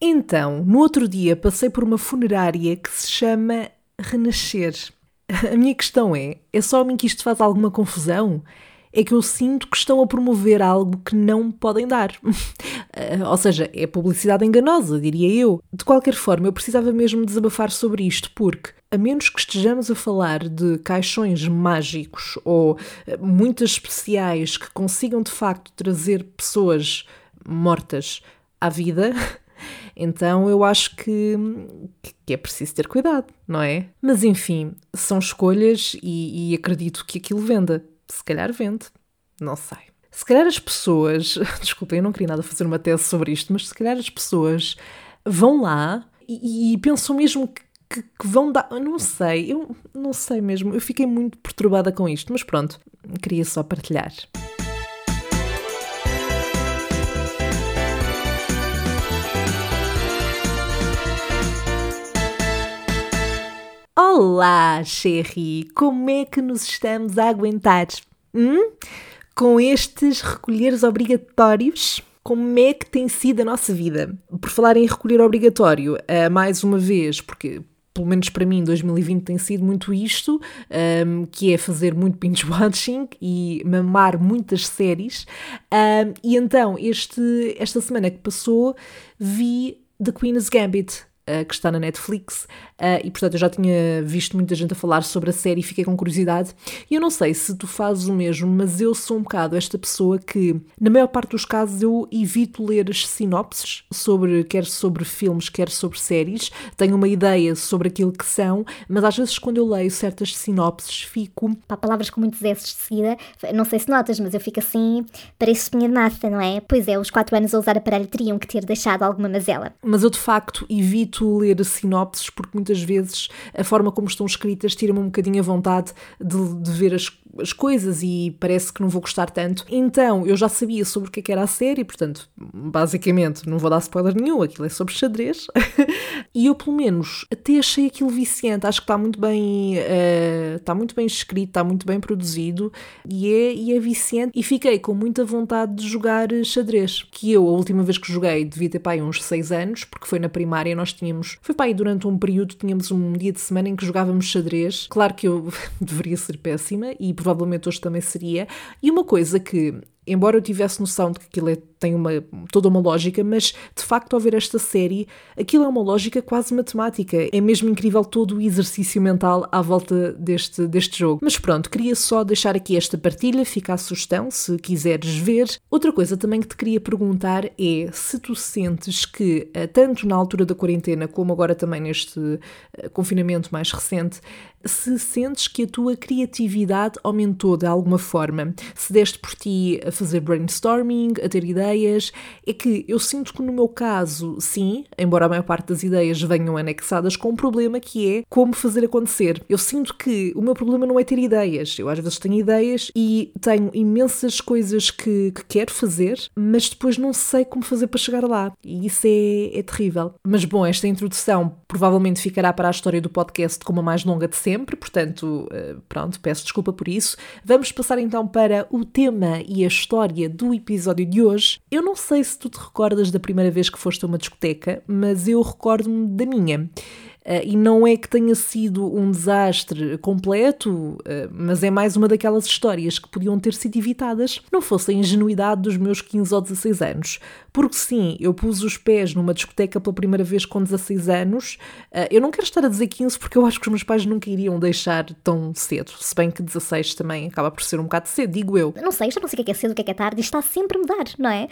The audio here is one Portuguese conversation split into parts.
Então, no outro dia passei por uma funerária que se chama Renascer. A minha questão é: é só a mim que isto faz alguma confusão? É que eu sinto que estão a promover algo que não podem dar. Ou seja, é publicidade enganosa, diria eu. De qualquer forma, eu precisava mesmo desabafar sobre isto, porque, a menos que estejamos a falar de caixões mágicos ou eh, muitas especiais que consigam de facto trazer pessoas mortas à vida, então eu acho que, que é preciso ter cuidado, não é? Mas enfim, são escolhas e, e acredito que aquilo venda. Se calhar vende, não sei. Se calhar as pessoas, desculpem, eu não queria nada fazer uma tese sobre isto, mas se calhar as pessoas vão lá e, e pensam mesmo que, que, que, vão dar. Eu não sei, eu não sei mesmo. Eu fiquei muito perturbada com isto, mas pronto, queria só partilhar. Olá, Sherry! Como é que nos estamos a aguentar? Hum? Com estes recolheres obrigatórios? Como é que tem sido a nossa vida? Por falar em recolher obrigatório, uh, mais uma vez, porque pelo menos para mim 2020 tem sido muito isto, um, que é fazer muito binge watching e mamar muitas séries. Um, e então, este, esta semana que passou, vi The Queen's Gambit, uh, que está na Netflix, uh, e portanto eu já tinha visto muita gente a falar sobre a série e fiquei com curiosidade. E eu não sei se tu fazes o mesmo, mas eu sou um bocado esta pessoa que, na maior parte dos casos, eu evito ler as sinopses, sobre, quer sobre filmes, quer sobre séries. Tenho uma ideia sobre aquilo que são, mas às vezes quando eu leio certas sinopses fico. Pá, palavras com muitos S de seguida, não sei se notas, mas eu fico assim, parece espinha de massa, não é? Pois é, os 4 anos a usar aparelho teriam que ter deixado alguma mazela. Mas eu de facto evito evito ler sinopses porque muitas vezes a forma como estão escritas tira-me um bocadinho a vontade de, de ver as, as coisas e parece que não vou gostar tanto. Então eu já sabia sobre o que, é era a série, portanto, basicamente, não vou dar spoiler nenhum, aquilo é sobre xadrez. e eu, pelo menos, até achei aquilo viciante. Acho que está muito bem, uh, está muito bem escrito, está muito bem produzido e é, e é viciante. E fiquei com muita vontade de jogar xadrez. Que eu, a última vez que joguei, devia ter pai uns 6 anos, porque foi na primária, nós tínhamos, foi pai durante um período, tínhamos um dia de semana em que jogávamos xadrez. Claro que eu deveria ser péssima e provavelmente hoje também seria. E uma coisa que embora eu tivesse noção de que aquilo é, tem uma, toda uma lógica, mas de facto ao ver esta série, aquilo é uma lógica quase matemática. É mesmo incrível todo o exercício mental à volta deste, deste jogo. Mas pronto, queria só deixar aqui esta partilha, fica a sugestão se quiseres ver. Outra coisa também que te queria perguntar é se tu sentes que, eh, tanto na altura da quarentena como agora também neste eh, confinamento mais recente, se sentes que a tua criatividade aumentou de alguma forma, se deste por ti a fazer brainstorming, a ter ideias, é que eu sinto que no meu caso, sim, embora a maior parte das ideias venham anexadas com um problema que é como fazer acontecer. Eu sinto que o meu problema não é ter ideias, eu às vezes tenho ideias e tenho imensas coisas que, que quero fazer, mas depois não sei como fazer para chegar lá, e isso é, é terrível. Mas bom, esta introdução provavelmente ficará para a história do podcast como a mais longa de sempre, portanto, eh, pronto, peço desculpa por isso. Vamos passar então para o tema e a história do episódio de hoje. Eu não sei se tu te recordas da primeira vez que foste a uma discoteca, mas eu recordo-me da minha. Uh, e não é que tenha sido um desastre completo, uh, mas é mais uma daquelas histórias que podiam ter sido evitadas não fosse a ingenuidade dos meus 15 ou 16 anos. Porque sim, eu pus os pés numa discoteca pela primeira vez com 16 anos. Uh, eu não quero estar a dizer 15 porque eu acho que os meus pais nunca iriam deixar tão cedo. Se bem que 16 também acaba por ser um bocado cedo, digo eu. Não sei, já não sei o que é, que é cedo, o que é, que é tarde, isto está sempre a mudar, não é?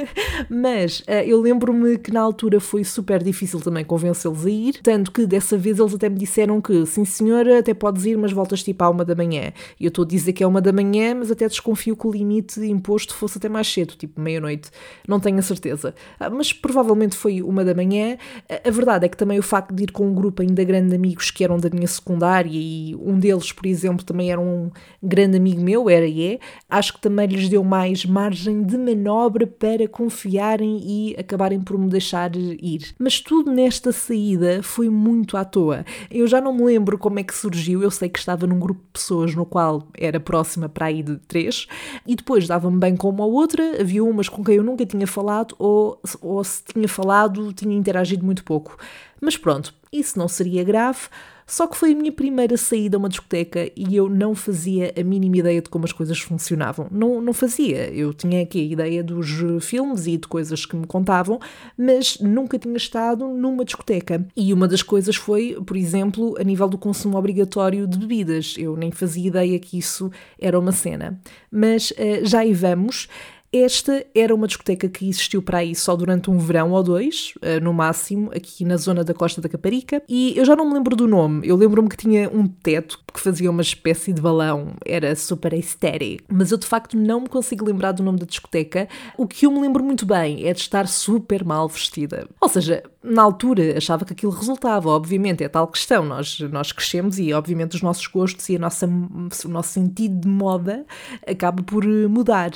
mas eu lembro-me que na altura foi super difícil também convencê-los a ir, tanto que dessa vez eles até me disseram que, sim senhora, até podes ir, mas voltas tipo à uma da manhã. E eu estou a dizer que é uma da manhã, mas até desconfio que o limite imposto fosse até mais cedo, tipo meia-noite. Não tenho a certeza. Ah, mas provavelmente foi uma da manhã. A verdade é que também o facto de ir com um grupo ainda grande de amigos que eram da minha secundária e um deles, por exemplo, também era um grande amigo meu, era e é, acho que também lhes deu mais margem de manobra para confiarem e acabarem por me deixar ir. Mas tudo nesta saída foi muito à toa. Eu já não me lembro como é que surgiu, eu sei que estava num grupo de pessoas no qual era próxima para aí de três, e depois dava-me bem com uma ou outra, havia umas com quem eu nunca tinha falado falado, ou, ou se tinha falado, tinha interagido muito pouco. Mas pronto, isso não seria grave. Só que foi a minha primeira saída a uma discoteca e eu não fazia a mínima ideia de como as coisas funcionavam. Não, não fazia. Eu tinha aqui a ideia dos filmes e de coisas que me contavam, mas nunca tinha estado numa discoteca. E uma das coisas foi, por exemplo, a nível do consumo obrigatório de bebidas. Eu nem fazia ideia que isso era uma cena. Mas uh, já aí vamos. Esta era uma discoteca que existiu para aí só durante um verão ou dois, eh, no máximo, aqui na zona da Costa da Caparica. E eu já não me lembro do nome. Eu lembro-me que tinha um teto que fazia uma espécie de balão. Era super aesthetic. Mas eu de facto não me consigo lembrar do nome da discoteca. O que eu me lembro muito bem é de estar super mal vestida. Ou seja, na altura achava que aquilo resultava. Obviamente, é tal questão. Nós, nós crescemos e, obviamente, os nossos gostos e a nossa, o nosso sentido de moda acaba por eh, mudar.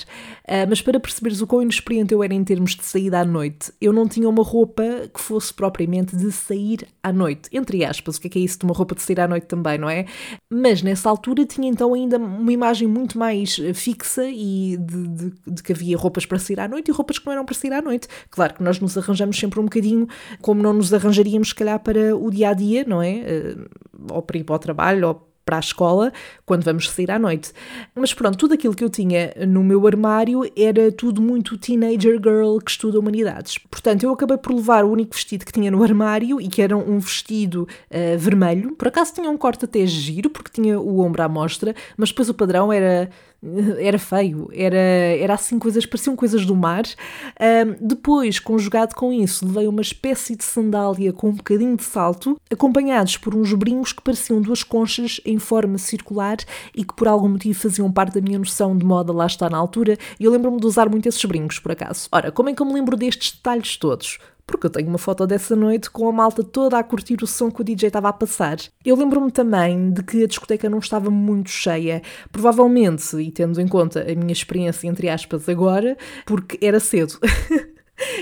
Uh, mas para perceberes o quão inexperiente eu era em termos de saída à noite, eu não tinha uma roupa que fosse propriamente de sair à noite. Entre aspas, o que é que é isso de uma roupa de sair à noite também, não é? Mas nessa altura tinha então ainda uma imagem muito mais eh, fixa e de, de, de que havia roupas para sair à noite e roupas que não eram para sair à noite. Claro que nós nos arranjamos sempre um bocadinho como não nos arranjaríamos, se calhar, para o dia a dia, não é? Eh, ou para ir para o trabalho, ou para a escola quando vamos sair à noite. Mas pronto, tudo aquilo que eu tinha no meu armário era tudo muito teenager girl que estuda humanidades. Portanto, eu acabei por levar o único vestido que tinha no armário e que era um vestido uh, vermelho. Por acaso tinha um corte até giro, porque tinha o ombro à mostra, mas depois o padrão era era feio, era, era assim coisas, pareciam coisas do mar. Depois, conjugado com isso, levei uma espécie de sandália com um bocadinho de salto, acompanhados por uns brincos que pareciam duas conchas em forma circular e que por algum motivo faziam parte da minha noção de moda lá está na altura, e eu lembro-me de usar muito esses brincos, por acaso. Ora, como é que eu me lembro destes detalhes todos? Porque eu tenho uma foto dessa noite com a malta toda a curtir o som que o DJ estava a passar. Eu lembro-me também de que a discoteca não estava muito cheia, provavelmente, e tendo em conta a minha experiência, entre aspas, agora, porque era cedo.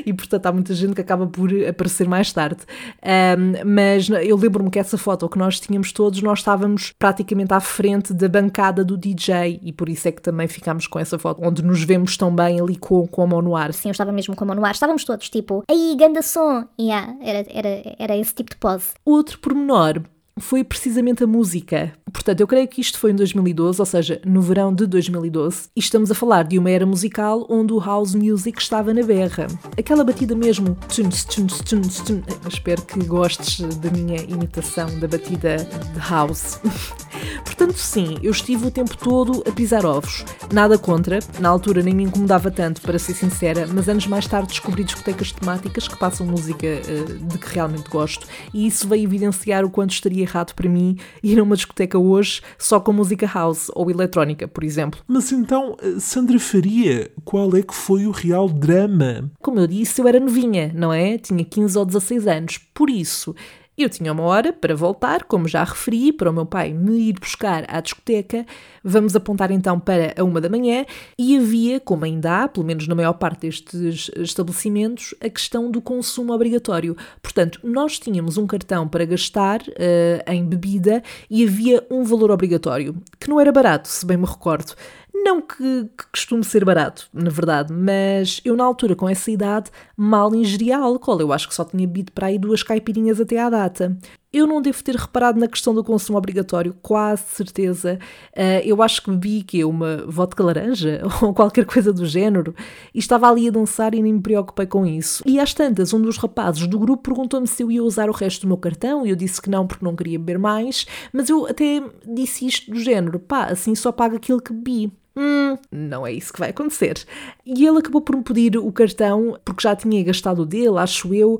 e portanto há muita gente que acaba por aparecer mais tarde. Um, mas eu lembro-me que essa foto que nós tínhamos todos, nós estávamos praticamente à frente da bancada do DJ e por isso é que também ficámos com essa foto, onde nos vemos tão bem ali com, com a mão no ar. Sim, eu estava mesmo com a mão no ar, estávamos todos tipo, aí, ganda som! Yeah, era, era, era esse tipo de pose. Outro pormenor foi precisamente a música. Portanto, eu creio que isto foi em 2012, ou seja, no verão de 2012, e estamos a falar de uma era musical onde o house music estava na berra. Aquela batida mesmo. Tunes, tunes, tunes, tunes. Espero que gostes da minha imitação da batida de house. Portanto, sim, eu estive o tempo todo a pisar ovos. Nada contra, na altura nem me incomodava tanto, para ser sincera, mas anos mais tarde descobri discotecas temáticas que passam música uh, de que realmente gosto, e isso veio evidenciar o quanto estaria errado para mim ir a uma discoteca hoje só com música house ou eletrónica, por exemplo. Mas então, eh, Sandra Faria, qual é que foi o real drama? Como eu disse, eu era novinha, não é? Tinha 15 ou 16 anos, por isso eu tinha uma hora para voltar, como já referi, para o meu pai me ir buscar à discoteca. Vamos apontar então para a uma da manhã e havia, como ainda há, pelo menos na maior parte destes estabelecimentos, a questão do consumo obrigatório. Portanto, nós tínhamos um cartão para gastar uh, em bebida e havia um valor obrigatório, que não era barato, se bem me recordo. Não que, que costume ser barato, na verdade, mas eu na altura, com essa idade, mal ingeria álcool. Eu acho que só tinha bebido para aí duas caipirinhas até à data. Eu não devo ter reparado na questão do consumo obrigatório, quase certeza. Uh, eu acho que bebi que uma vodka laranja ou qualquer coisa do género e estava ali a dançar e nem me preocupei com isso. E às tantas, um dos rapazes do grupo perguntou-me se eu ia usar o resto do meu cartão e eu disse que não porque não queria beber mais, mas eu até disse isto do género, pá, assim só pago aquilo que bebi. Hum, não é isso que vai acontecer. E ele acabou por me pedir o cartão, porque já tinha gastado o dele, acho eu,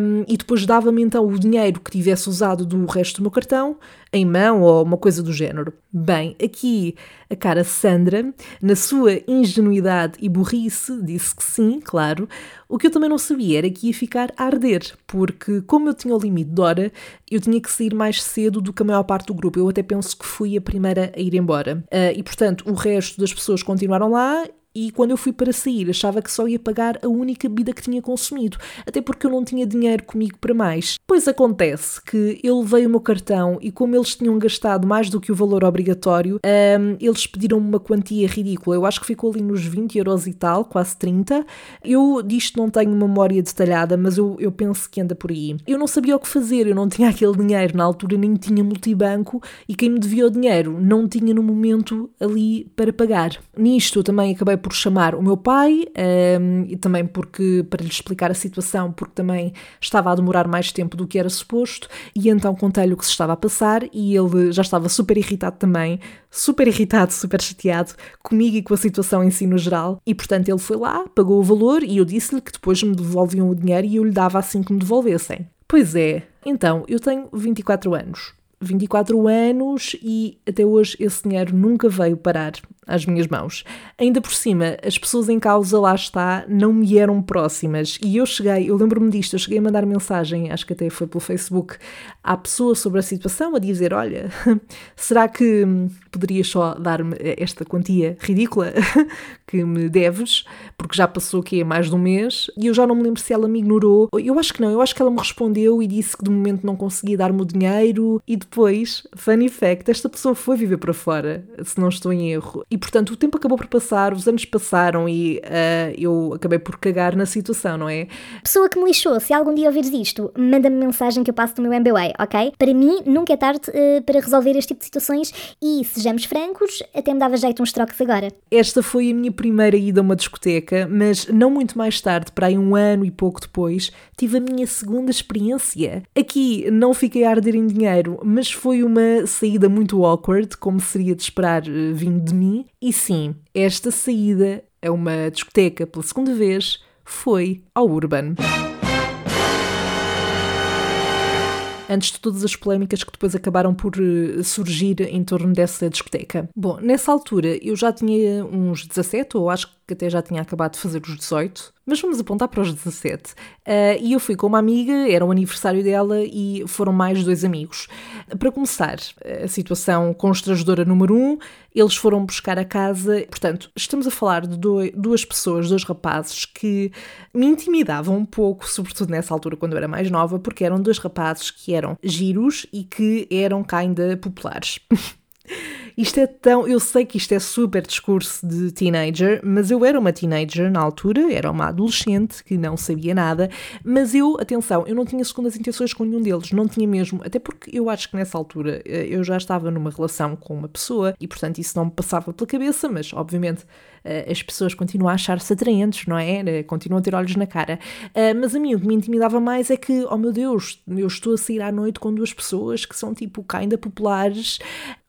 um, e depois dava-me então o dinheiro que tivesse usado do resto do meu cartão, em mão ou uma coisa do género. Bem, aqui a cara Sandra, na sua ingenuidade e burrice, disse que sim, claro. O que eu também não sabia era que ia ficar a arder, porque como eu tinha o limite de hora, eu tinha que sair mais cedo do que a maior parte do grupo. Eu até penso que fui a primeira a ir embora. Uh, e portanto, o resto das pessoas continuaram lá e quando eu fui para sair achava que só ia pagar a única bebida que tinha consumido, até porque eu não tinha dinheiro comigo para mais. Pois acontece que ele veio o meu cartão e como eles tinham gastado mais do que o valor obrigatório, um, eles pediram-me uma quantia ridícula. Eu acho que ficou ali nos 20 euros e tal, quase 30. Eu disto não tenho memória detalhada, mas eu, eu penso que anda por aí. Eu não sabia o que fazer, eu não tinha aquele dinheiro, na altura nem tinha multibanco e quem me devia o dinheiro não tinha no momento ali para pagar. Nisto eu também acabei por chamar o meu pai um, e também porque para lhe explicar a situação, porque também estava a demorar mais tempo do que era suposto, e então contei-lhe o que se estava a passar e ele já estava super irritado também, super irritado, super chateado comigo e com a situação em si no geral, e portanto ele foi lá, pagou o valor e eu disse-lhe que depois me devolviam o dinheiro e eu lhe dava assim que me devolvessem. Pois é, então eu tenho 24 anos. 24 anos e até hoje esse dinheiro nunca veio parar às minhas mãos. Ainda por cima, as pessoas em causa lá está não me eram próximas e eu cheguei, eu lembro-me disto, eu cheguei a mandar mensagem, acho que até foi pelo Facebook, à pessoa sobre a situação a dizer: Olha, será que poderias só dar-me esta quantia ridícula que me deves? Porque já passou que é mais de um mês e eu já não me lembro se ela me ignorou. Eu acho que não, eu acho que ela me respondeu e disse que de momento não conseguia dar-me o dinheiro e depois, funny fact, esta pessoa foi viver para fora, se não estou em erro. Portanto o tempo acabou por passar, os anos passaram e uh, eu acabei por cagar na situação, não é? Pessoa que me lixou, se algum dia ouvires isto, manda-me mensagem que eu passo no meu MBA, ok? Para mim, nunca é tarde uh, para resolver este tipo de situações e, sejamos francos, até me dava jeito uns trocos agora. Esta foi a minha primeira ida a uma discoteca, mas não muito mais tarde, para aí um ano e pouco depois, tive a minha segunda experiência. Aqui não fiquei a arder em dinheiro, mas foi uma saída muito awkward, como seria de esperar uh, vindo de mim, e sim, esta saída a uma discoteca pela segunda vez foi ao Urban. antes de todas as polémicas que depois acabaram por eh, surgir em torno dessa discoteca. Bom, nessa altura eu já tinha uns 17, ou acho que até já tinha acabado de fazer os 18, mas vamos apontar para os 17. Uh, e eu fui com uma amiga, era o aniversário dela e foram mais dois amigos. Para começar, a situação constrangedora número um, eles foram buscar a casa, portanto, estamos a falar de dois, duas pessoas, dois rapazes que me intimidavam um pouco, sobretudo nessa altura quando eu era mais nova, porque eram dois rapazes que eram giros e que eram ainda populares. Isto é tão. Eu sei que isto é super discurso de teenager, mas eu era uma teenager na altura, era uma adolescente que não sabia nada, mas eu, atenção, eu não tinha segundas intenções com nenhum deles, não tinha mesmo, até porque eu acho que nessa altura eh, eu já estava numa relação com uma pessoa e, portanto, isso não me passava pela cabeça, mas obviamente eh, as pessoas continuam a achar-se atraentes, não é? Eh, continuam a ter olhos na cara. Mas a mim o que me intimidava mais é que, oh meu Deus, eu estou a sair à noite com duas pessoas que são tipo ainda populares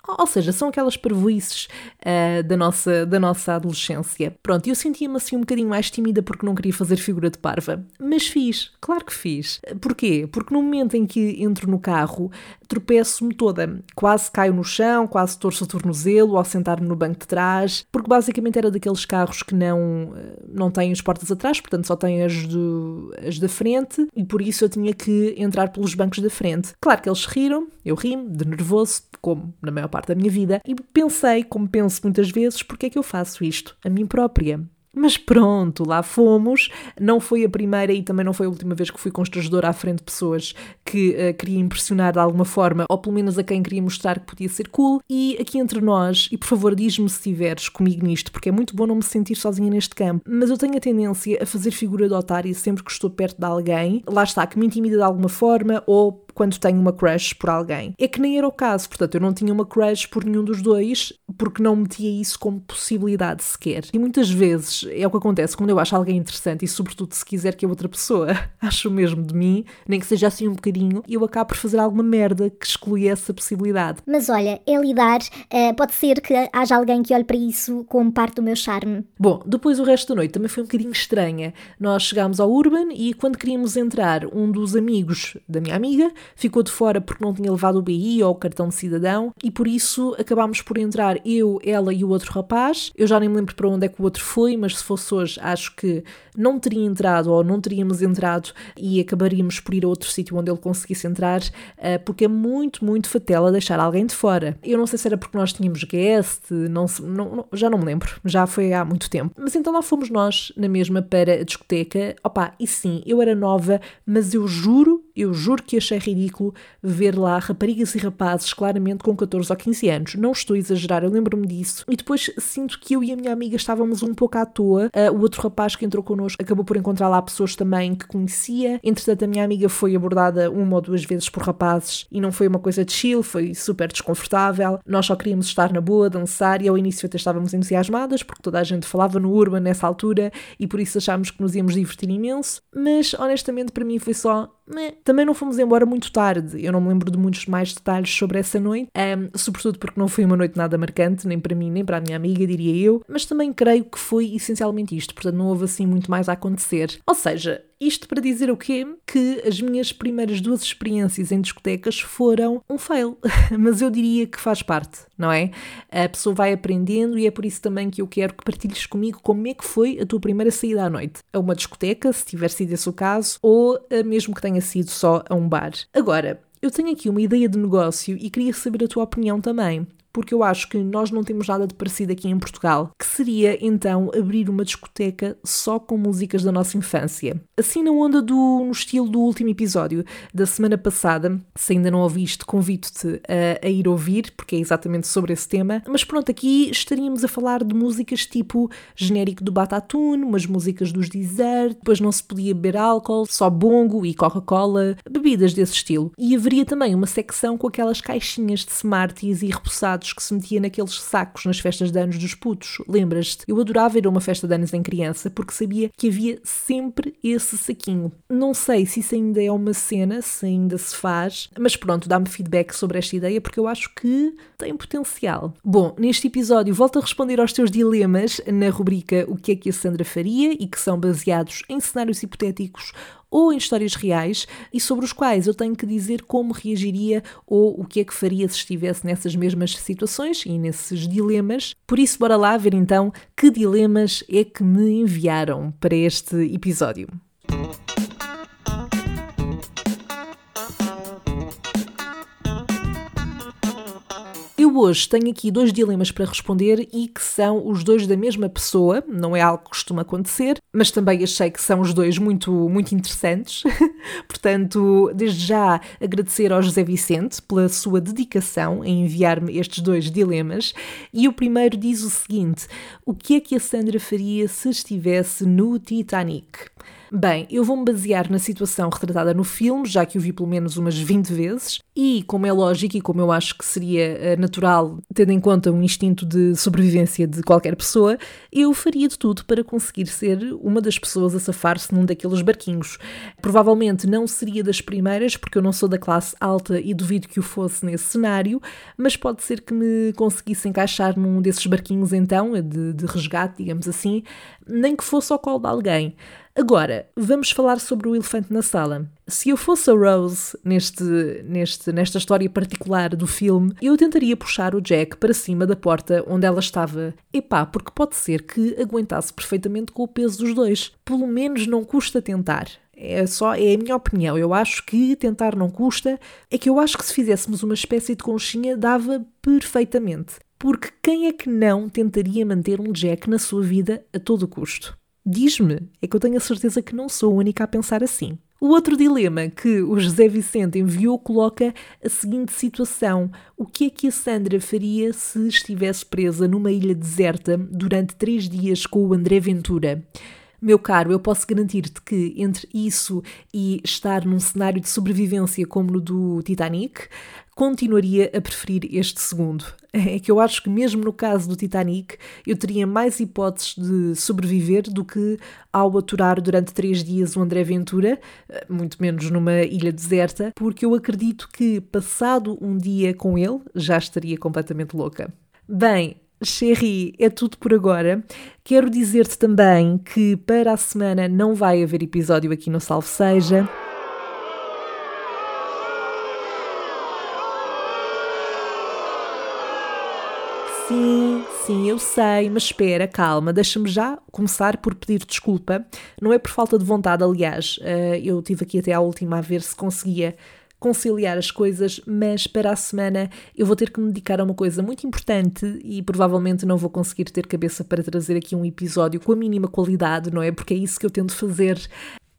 ou seja, são aquelas parvoices uh, da, nossa, da nossa adolescência. Pronto, eu sentia-me assim um bocadinho mais tímida porque não queria fazer figura de parva. Mas fiz, claro que fiz. Porquê? Porque no momento em que entro no carro, tropeço-me toda. Quase caio no chão, quase torço o tornozelo ao sentar-me no banco de trás, porque basicamente era daqueles carros que não, eh, não têm as portas atrás, portanto só têm as, do, as da frente, e por isso eu tinha que entrar pelos bancos da frente. Claro que eles riram, eu ri-me, de nervoso, como na maior parte da minha vida, e pensei, como penso muitas vezes, porque é que eu faço isto a mim própria. Mas pronto, lá fomos. Não foi a primeira e também não foi a última vez que fui constrangedora à frente de pessoas que uh, queria impressionar de alguma forma, ou pelo menos a quem queria mostrar que podia ser cool. E aqui entre nós, e por favor diz-me se estiveres comigo nisto, porque é muito bom não me sentir sozinha neste campo, mas eu tenho a tendência a fazer figura de otária sempre que estou perto de alguém, lá está, que me intimida de alguma forma, ou quando tenho uma crush por alguém. É que nem era o caso, portanto, eu não tinha uma crush por nenhum dos dois, porque não metia isso como possibilidade sequer. E muitas vezes é o que acontece quando eu acho alguém interessante e, sobretudo, se quiser que a outra pessoa ache o mesmo de mim, nem que seja assim um bocadinho, eu acabo por fazer alguma merda que exclui essa possibilidade. Mas olha, é lidar, uh, pode ser que haja alguém que olhe para isso como parte do meu charme. Bom, depois o resto da noite também foi um bocadinho estranha. Nós chegámos ao Urban e quando queríamos entrar, um dos amigos da minha amiga ficou de fora porque não tinha levado o BI ou o cartão de cidadão e por isso acabámos por entrar eu, ela e o outro rapaz. Eu já nem me lembro para onde é que o outro foi, mas se fosse hoje, acho que não teria entrado ou não teríamos entrado e acabaríamos por ir a outro sítio onde ele conseguisse entrar, eh, porque é muito, muito fatela deixar alguém de fora. Eu não sei se era porque nós tínhamos guest, não, não, já não me lembro, já foi há muito tempo. Mas então lá fomos nós na mesma para a discoteca. Opa, e sim, eu era nova, mas eu juro eu juro que achei ridículo ver lá raparigas e rapazes claramente com 14 ou 15 anos. Não estou a exagerar, eu lembro-me disso. E depois sinto que eu e a minha amiga estávamos um pouco à toa. Uh, o outro rapaz que entrou connosco acabou por encontrar lá pessoas também que conhecia. Entretanto, a minha amiga foi abordada uma ou duas vezes por rapazes e não foi uma coisa de chill, foi super desconfortável. Nós só queríamos estar na boa, dançar e ao início até estávamos entusiasmadas porque toda a gente falava no Urban nessa altura e por isso achámos que nos íamos divertir imenso. Mas honestamente, para mim foi só né? Também não fomos embora muito tarde, eu não me lembro de muitos mais detalhes sobre essa noite, um, sobretudo porque não foi uma noite nada marcante, nem para mim nem para a minha amiga, diria eu, mas também creio que foi essencialmente isto, portanto não houve assim muito mais a acontecer. Ou seja, isto para dizer o quê? Que as minhas primeiras duas experiências em discotecas foram um fail, mas eu diria que faz parte, não é? A pessoa vai aprendendo e é por isso também que eu quero que partilhes comigo como é que foi a tua primeira saída à noite. A uma discoteca, se tiver sido esse o caso, ou mesmo que tenha sido só a um bar. Agora, eu tenho aqui uma ideia de negócio e queria saber a tua opinião também porque eu acho que nós não temos nada de parecido aqui em Portugal, que seria então abrir uma discoteca só com músicas da nossa infância. Assim na onda do no estilo do último episódio da semana passada, se ainda não ouviste, convido-te a, a, ir ouvir, porque é exatamente sobre esse tema. Mas pronto, aqui estaríamos a falar de músicas tipo genérico do Batatune, umas músicas dos Desert, depois não se podia beber álcool, só bongo e Coca-Cola, bebidas desse estilo. E haveria também uma secção com aquelas caixinhas de Smarties e repousados que se metia naqueles sacos nas festas de anos dos putos. Lembras-te? Eu adorava ir a uma festa de anos em criança porque sabia que havia sempre esse saquinho. Não sei se isso ainda é uma cena, se ainda se faz, mas pronto, dá-me feedback sobre esta ideia porque eu acho que tem potencial. Bom, neste episódio volto a responder aos teus dilemas na rubrica O que é que a Sandra faria e que são baseados em cenários hipotéticos ou em histórias reais e sobre os quais eu tenho que dizer como reagiria ou o que é que faria se estivesse nessas mesmas situações e nesses dilemas. Por isso, bora lá ver então que dilemas é que me enviaram para este episódio. Hoje tenho aqui dois dilemas para responder e que são os dois da mesma pessoa, não é algo que costuma acontecer, mas também achei que são os dois muito, muito interessantes. Portanto, desde já agradecer ao José Vicente pela sua dedicação em enviar-me estes dois dilemas. E o primeiro diz o seguinte: O que é que a Sandra faria se estivesse no Titanic? Bem, eu vou-me basear na situação retratada no filme, já que o vi pelo menos umas 20 vezes, e como é lógico e como eu acho que seria eh, natural, tendo em conta o instinto de sobrevivência de qualquer pessoa, eu faria de tudo para conseguir ser uma das pessoas a safar-se num daqueles barquinhos. Provavelmente não seria das primeiras, porque eu não sou da classe alta e duvido que o fosse nesse cenário, mas pode ser que me conseguisse encaixar num desses barquinhos então, de, de resgate, digamos assim, nem que fosse ao colo de alguém. Agora, vamos falar sobre o elefante na sala. Se eu fosse a Rose neste, neste, nesta história particular do filme, eu tentaria puxar o Jack para cima da porta onde ela estava. Epá, porque pode ser que aguentasse perfeitamente com o peso dos dois. Pelo menos não custa tentar. É só é a minha opinião. Eu acho que tentar não custa. É que eu acho que se fizéssemos uma espécie de conchinha dava perfeitamente. Porque quem é que não tentaria manter um Jack na sua vida a todo custo? Diz-me, é que eu tenho a certeza que não sou a única a pensar assim. O outro dilema que o José Vicente enviou coloca a seguinte situação: o que é que a Sandra faria se estivesse presa numa ilha deserta durante três dias com o André Ventura? Meu caro, eu posso garantir-te que entre isso e estar num cenário de sobrevivência como no do Titanic, continuaria a preferir este segundo. É que eu acho que, mesmo no caso do Titanic, eu teria mais hipóteses de sobreviver do que ao aturar durante três dias o André Ventura, muito menos numa ilha deserta, porque eu acredito que, passado um dia com ele, já estaria completamente louca. Bem, Cherry, é tudo por agora. Quero dizer-te também que para a semana não vai haver episódio aqui no Salve Seja. Sim, sim, eu sei, mas espera, calma, deixa-me já começar por pedir desculpa. Não é por falta de vontade, aliás, eh, eu estive aqui até à última a ver se conseguia conciliar as coisas, mas para a semana eu vou ter que me dedicar a uma coisa muito importante e provavelmente não vou conseguir ter cabeça para trazer aqui um episódio com a mínima qualidade, não é? Porque é isso que eu tento fazer.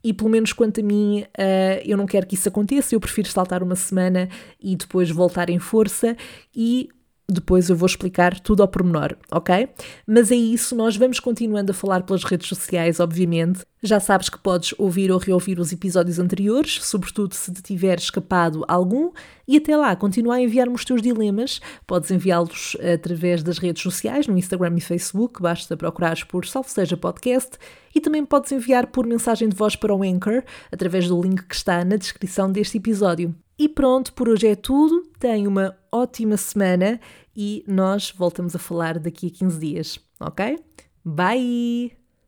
E pelo menos quanto a mim, uh, eu não quero que isso aconteça, eu prefiro saltar uma semana e depois voltar em força. E depois eu vou explicar tudo ao pormenor, ok? Mas é isso, nós vamos continuando a falar pelas redes sociais, obviamente. Já sabes que podes ouvir ou reouvir os episódios anteriores, sobretudo se te tiver escapado algum, e até lá, continua a enviar-me os teus dilemas. Podes enviá-los através das redes sociais, no Instagram e Facebook, basta procurares por Salve Seja Podcast, e também podes enviar por mensagem de voz para o Anchor, através do link que está na descrição deste episódio. E pronto, por hoje é tudo. Tenha uma ótima semana e nós voltamos a falar daqui a 15 dias, ok? Bye!